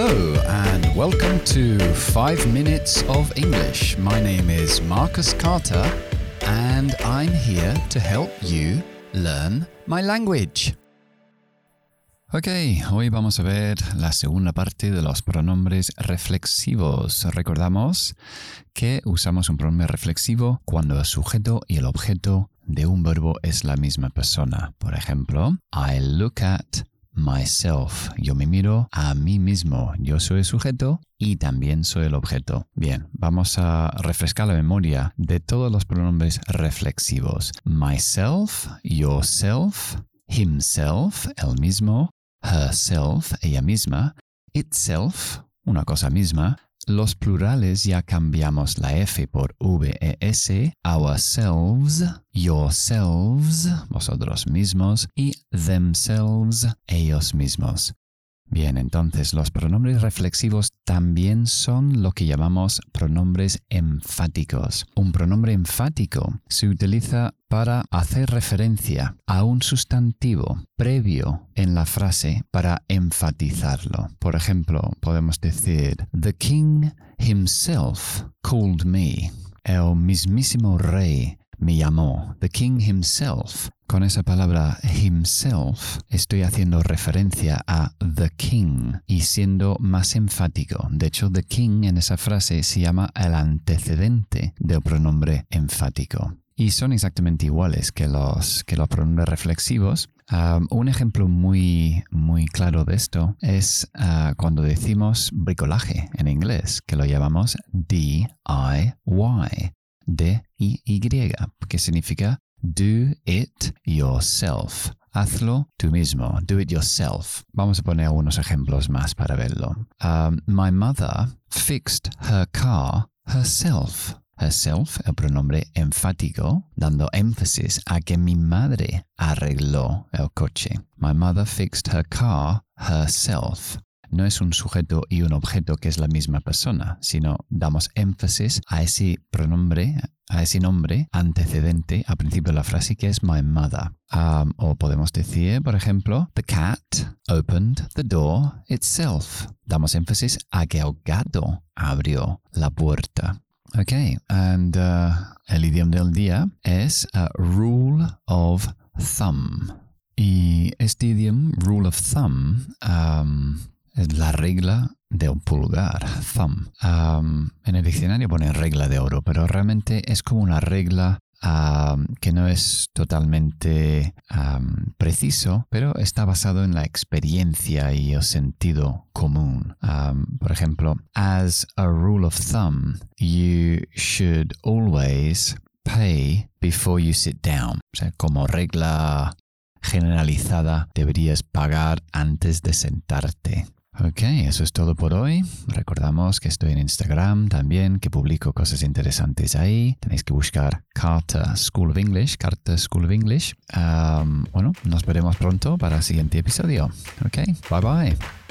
Hello, and welcome to 5 Minutes of English. My name is Marcus Carter, and I'm here to help you learn my language. Ok, hoy vamos a ver la segunda parte de los pronombres reflexivos. Recordamos que usamos un pronombre reflexivo cuando el sujeto y el objeto de un verbo es la misma persona. Por ejemplo, I look at myself. Yo me miro a mí mismo. Yo soy el sujeto y también soy el objeto. Bien, vamos a refrescar la memoria de todos los pronombres reflexivos. Myself, yourself, himself, el mismo, herself, ella misma, itself, una cosa misma, los plurales ya cambiamos la F por VES, ourselves, yourselves, vosotros mismos, y themselves, ellos mismos. Bien, entonces los pronombres reflexivos también son lo que llamamos pronombres enfáticos. Un pronombre enfático se utiliza para hacer referencia a un sustantivo previo en la frase para enfatizarlo. Por ejemplo, podemos decir, The king himself called me. El mismísimo rey me llamó. The king himself con esa palabra himself estoy haciendo referencia a the king y siendo más enfático. De hecho, the king en esa frase se llama el antecedente del pronombre enfático. Y son exactamente iguales que los, que los pronombres reflexivos. Um, un ejemplo muy, muy claro de esto es uh, cuando decimos bricolaje en inglés, que lo llamamos D-I-Y. D-I-Y, que significa Do it yourself. Hazlo tú mismo. Do it yourself. Vamos a poner algunos ejemplos más para verlo. Um, my mother fixed her car herself. Herself, el pronombre enfático, dando énfasis a que mi madre arregló el coche. My mother fixed her car herself no es un sujeto y un objeto que es la misma persona, sino damos énfasis a ese pronombre, a ese nombre antecedente al principio de la frase que es my mother. Um, o podemos decir, por ejemplo, the cat opened the door itself. Damos énfasis a que el gato abrió la puerta. Ok, and uh, el idioma del día es a rule of thumb. Y este idioma, rule of thumb, um, es la regla de un pulgar, thumb. en el diccionario pone regla de oro, pero realmente es como una regla que no es totalmente preciso, pero está basado en la experiencia y el sentido común. por ejemplo, as a rule of thumb, you should always pay before you sit down. O sea, como regla generalizada, deberías pagar antes de sentarte. Ok, eso es todo por hoy. Recordamos que estoy en Instagram también, que publico cosas interesantes ahí. Tenéis que buscar Carta School of English, Carta School of English. bueno, nos veremos pronto para el siguiente episodio. Ok, bye bye.